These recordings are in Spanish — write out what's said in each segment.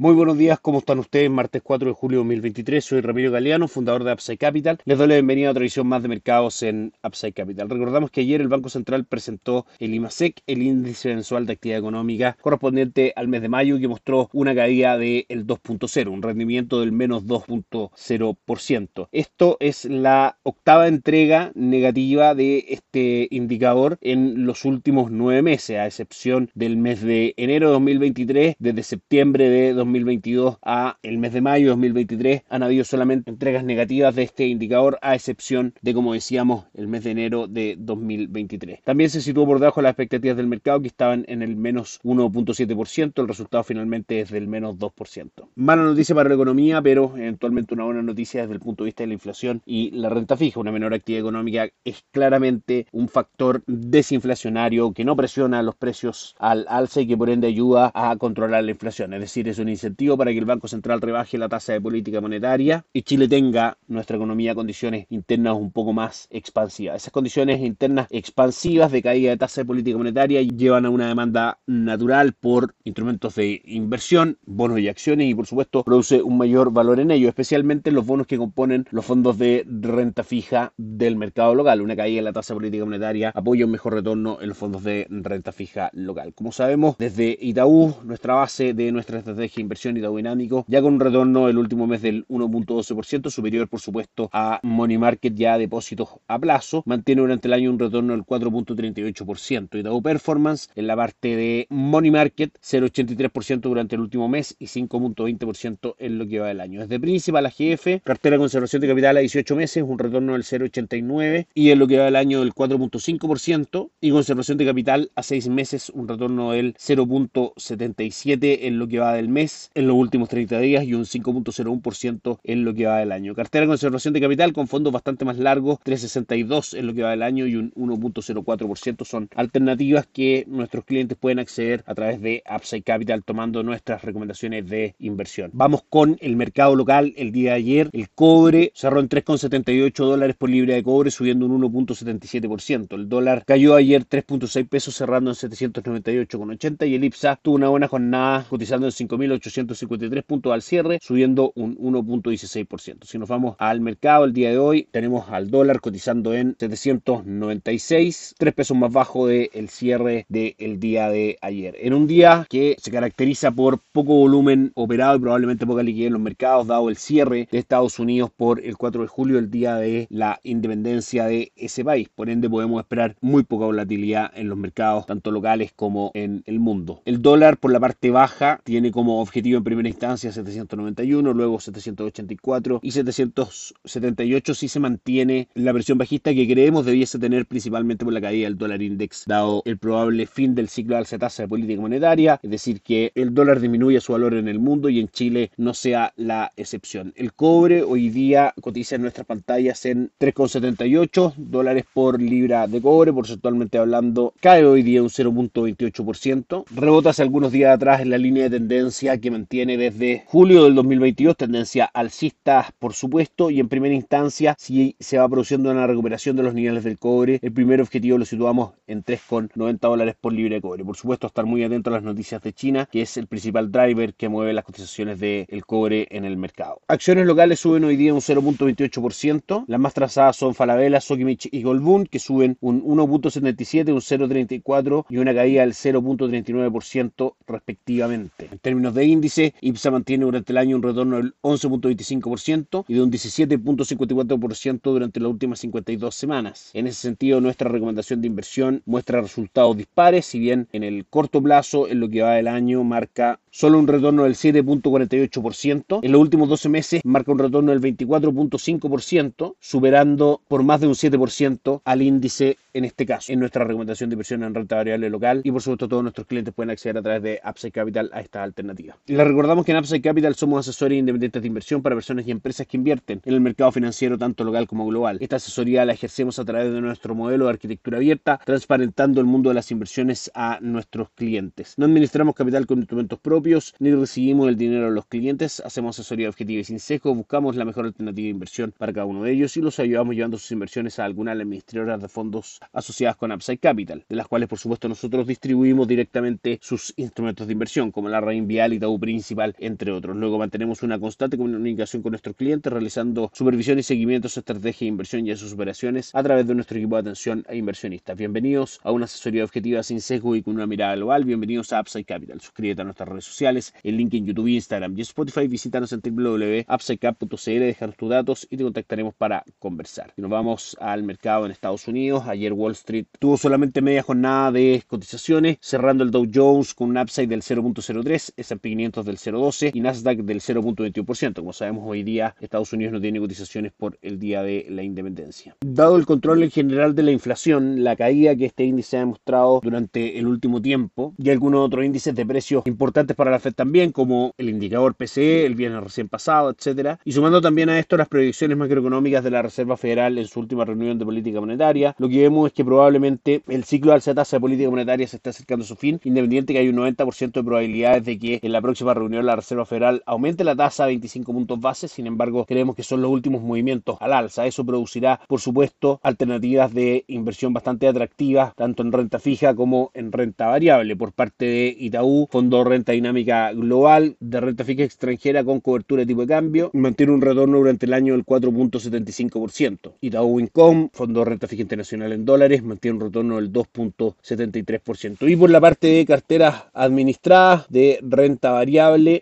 Muy buenos días, ¿cómo están ustedes? Martes 4 de julio de 2023, soy Ramiro Galeano, fundador de Upside Capital. Les doy la bienvenida a otra edición más de mercados en Upside Capital. Recordamos que ayer el Banco Central presentó el IMASEC, el índice mensual de actividad económica correspondiente al mes de mayo, que mostró una caída del 2.0, un rendimiento del menos 2.0%. Esto es la octava entrega negativa de este indicador en los últimos nueve meses, a excepción del mes de enero de 2023, desde septiembre de 2023 2022 a el mes de mayo de 2023 han habido solamente entregas negativas de este indicador a excepción de como decíamos el mes de enero de 2023. También se situó por debajo de las expectativas del mercado que estaban en el menos 1.7%, el resultado finalmente es del menos 2%. Mala noticia para la economía, pero eventualmente una buena noticia desde el punto de vista de la inflación y la renta fija. Una menor actividad económica es claramente un factor desinflacionario que no presiona los precios al alza y que por ende ayuda a controlar la inflación. Es decir, es un incentivo para que el Banco Central rebaje la tasa de política monetaria y Chile tenga nuestra economía condiciones internas un poco más expansivas. Esas condiciones internas expansivas de caída de tasa de política monetaria llevan a una demanda natural por instrumentos de inversión, bonos y acciones y por supuesto produce un mayor valor en ello, especialmente los bonos que componen los fondos de renta fija del mercado local. Una caída en la tasa de política monetaria apoya un mejor retorno en los fondos de renta fija local. Como sabemos, desde Itaú, nuestra base de nuestra estrategia inversión y dinámico, ya con un retorno el último mes del 1.12%, superior por supuesto a Money Market ya depósitos a plazo, mantiene durante el año un retorno del 4.38%. Itaú Performance en la parte de Money Market 0.83% durante el último mes y 5.20% en lo que va del año. Desde principal a GF, cartera de conservación de capital a 18 meses, un retorno del 0.89 y en lo que va del año del 4.5% y conservación de capital a 6 meses, un retorno del 0.77 en lo que va del mes en los últimos 30 días y un 5.01% en lo que va del año. Cartera de conservación de capital con fondos bastante más largos, 362 en lo que va del año y un 1.04% son alternativas que nuestros clientes pueden acceder a través de Upside Capital tomando nuestras recomendaciones de inversión. Vamos con el mercado local el día de ayer. El cobre cerró en 3,78 dólares por libra de cobre subiendo un 1.77%. El dólar cayó ayer 3.6 pesos cerrando en 798,80 y el IPSA tuvo una buena jornada cotizando en 5.800 853 puntos al cierre, subiendo un 1.16%. Si nos vamos al mercado el día de hoy, tenemos al dólar cotizando en 796, 3 pesos más bajo del cierre del día de ayer. En un día que se caracteriza por poco volumen operado y probablemente poca liquidez en los mercados, dado el cierre de Estados Unidos por el 4 de julio, el día de la independencia de ese país. Por ende, podemos esperar muy poca volatilidad en los mercados, tanto locales como en el mundo. El dólar por la parte baja tiene como objetivo en primera instancia 791, luego 784 y 778 si se mantiene la versión bajista que creemos debiese tener principalmente por la caída del dólar index, dado el probable fin del ciclo de alza tasa de política monetaria, es decir, que el dólar disminuya su valor en el mundo y en Chile no sea la excepción. El cobre hoy día cotiza en nuestras pantallas en 3,78 dólares por libra de cobre, porcentualmente hablando, cae hoy día un 0.28%, rebota hace algunos días atrás en la línea de tendencia que mantiene desde julio del 2022 tendencia alcista, por supuesto, y en primera instancia, si se va produciendo una recuperación de los niveles del cobre, el primer objetivo lo situamos en 3,90 dólares por libre de cobre. Por supuesto, estar muy atento a las noticias de China, que es el principal driver que mueve las cotizaciones del cobre en el mercado. Acciones locales suben hoy día un 0.28%, las más trazadas son Falabella, Sokimich y Goldboon, que suben un 1.77, un 0.34 y una caída del 0.39% respectivamente. En términos de índice, IPSA mantiene durante el año un retorno del 11.25% y de un 17.54% durante las últimas 52 semanas. En ese sentido, nuestra recomendación de inversión muestra resultados dispares, si bien en el corto plazo, en lo que va del año, marca solo un retorno del 7.48%. En los últimos 12 meses marca un retorno del 24.5%, superando por más de un 7% al índice en este caso. En nuestra recomendación de inversión en renta variable local y por supuesto todos nuestros clientes pueden acceder a través de Upside Capital a esta alternativa. Les recordamos que en Upside Capital somos asesores independientes de inversión para personas y empresas que invierten en el mercado financiero tanto local como global. Esta asesoría la ejercemos a través de nuestro modelo de arquitectura abierta, transparentando el mundo de las inversiones a nuestros clientes. No administramos capital con instrumentos propios, ni recibimos el dinero de los clientes, hacemos asesoría objetiva y sin sesgo, buscamos la mejor alternativa de inversión para cada uno de ellos y los ayudamos llevando sus inversiones a algunas administradoras de fondos asociadas con Upside Capital, de las cuales por supuesto nosotros distribuimos directamente sus instrumentos de inversión, como la Rain Vial y Tau Principal, entre otros. Luego mantenemos una constante comunicación con nuestros clientes, realizando supervisión y seguimiento a su estrategia de inversión y sus operaciones a través de nuestro equipo de atención a inversionistas. Bienvenidos a una asesoría objetiva sin sesgo y con una mirada global. Bienvenidos a Upside Capital. Suscríbete a nuestras redes sociales, el link en YouTube, Instagram y Spotify. Visítanos en www.upsidecap.cl, dejar tus datos y te contactaremos para conversar. Y nos vamos al mercado en Estados Unidos. Ayer Wall Street tuvo solamente media jornada de cotizaciones, cerrando el Dow Jones con un upside del 0.03, S&P 500 del 0.12 y Nasdaq del 0.21%. Como sabemos hoy día Estados Unidos no tiene cotizaciones por el día de la independencia. Dado el control en general de la inflación, la caída que este índice ha demostrado durante el último tiempo y algunos otros índices de precios importantes para la Fed también, como el indicador PCE el viernes recién pasado, etcétera, y sumando también a esto las proyecciones macroeconómicas de la Reserva Federal en su última reunión de política monetaria, lo que vemos es que probablemente el ciclo de alza tasa de política monetaria se está acercando a su fin, independiente que hay un 90% de probabilidades de que en la próxima reunión la Reserva Federal aumente la tasa a 25 puntos base, sin embargo creemos que son los últimos movimientos al alza. Eso producirá, por supuesto, alternativas de inversión bastante atractivas, tanto en renta fija como en renta variable, por parte de Itaú, Fondo Renta Dinámica Global, de renta fija extranjera con cobertura de tipo de cambio, mantiene un retorno durante el año del 4.75%. Itaú Income, Fondo Renta Fija Internacional en dólares, mantiene un retorno del 2.73%. Y por la parte de carteras administradas de renta variable,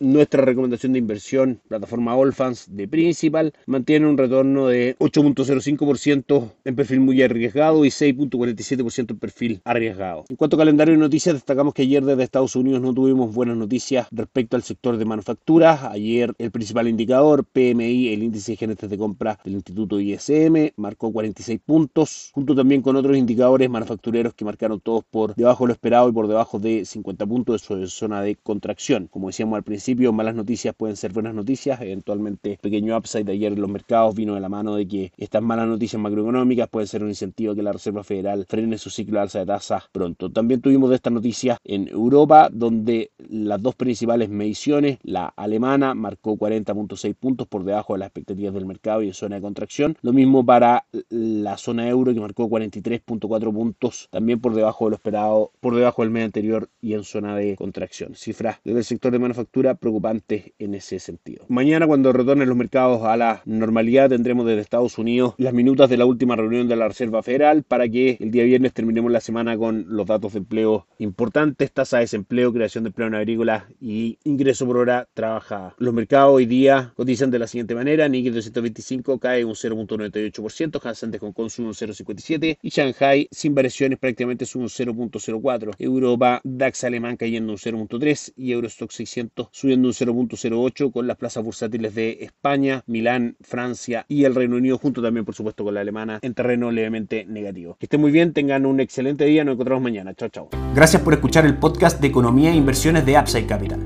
nuestra recomendación de inversión, plataforma Allfans de Principal, mantiene un retorno de 8.05% en perfil muy arriesgado y 6.47% en perfil arriesgado. En cuanto a calendario de noticias, destacamos que ayer desde Estados Unidos no tuvimos buenas noticias respecto al sector de manufacturas. Ayer el principal indicador, PMI, el índice de gerentes de compra del Instituto ISM, marcó 46 puntos, junto también con otros indicadores manufactureros que marcaron todos por debajo de lo esperado y por debajo de 50 puntos de su zona de contracción. Como decíamos al principio, malas noticias pueden ser buenas noticias, eventualmente pequeño upside ayer en los mercados vino de la mano de que estas malas noticias macroeconómicas pueden ser un incentivo a que la Reserva Federal frene su ciclo de alza de tasas pronto. También tuvimos de esta noticia en Europa, donde las dos principales mediciones, la alemana marcó 40.6 puntos por debajo de las expectativas del mercado y en zona de contracción. Lo mismo para la zona euro que marcó 43.4 puntos, también por debajo de lo esperado, por debajo del mes anterior y en zona de contracción. Cifras del de manufactura preocupantes en ese sentido. Mañana cuando retornen los mercados a la normalidad tendremos desde Estados Unidos las minutas de la última reunión de la Reserva Federal para que el día viernes terminemos la semana con los datos de empleo importantes, tasa de desempleo, creación de empleo en agrícola y ingreso por hora trabajada. Los mercados hoy día cotizan de la siguiente manera, Nikkei 225 cae un 0.98%, Hansen de Hong Kong un 0.57 y Shanghai sin variaciones prácticamente sube un 0.04. Europa DAX alemán cayendo un 0.3 y Eurostock 600 subiendo un 0.08 con las plazas bursátiles de España, Milán, Francia y el Reino Unido junto también por supuesto con la alemana en terreno levemente negativo. Que estén muy bien, tengan un excelente día, nos encontramos mañana. Chao, chao. Gracias por escuchar el podcast de Economía e Inversiones de Upside Capital.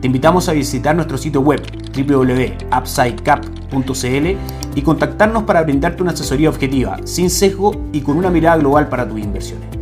Te invitamos a visitar nuestro sitio web www.upsidecap.cl y contactarnos para brindarte una asesoría objetiva, sin sesgo y con una mirada global para tus inversiones.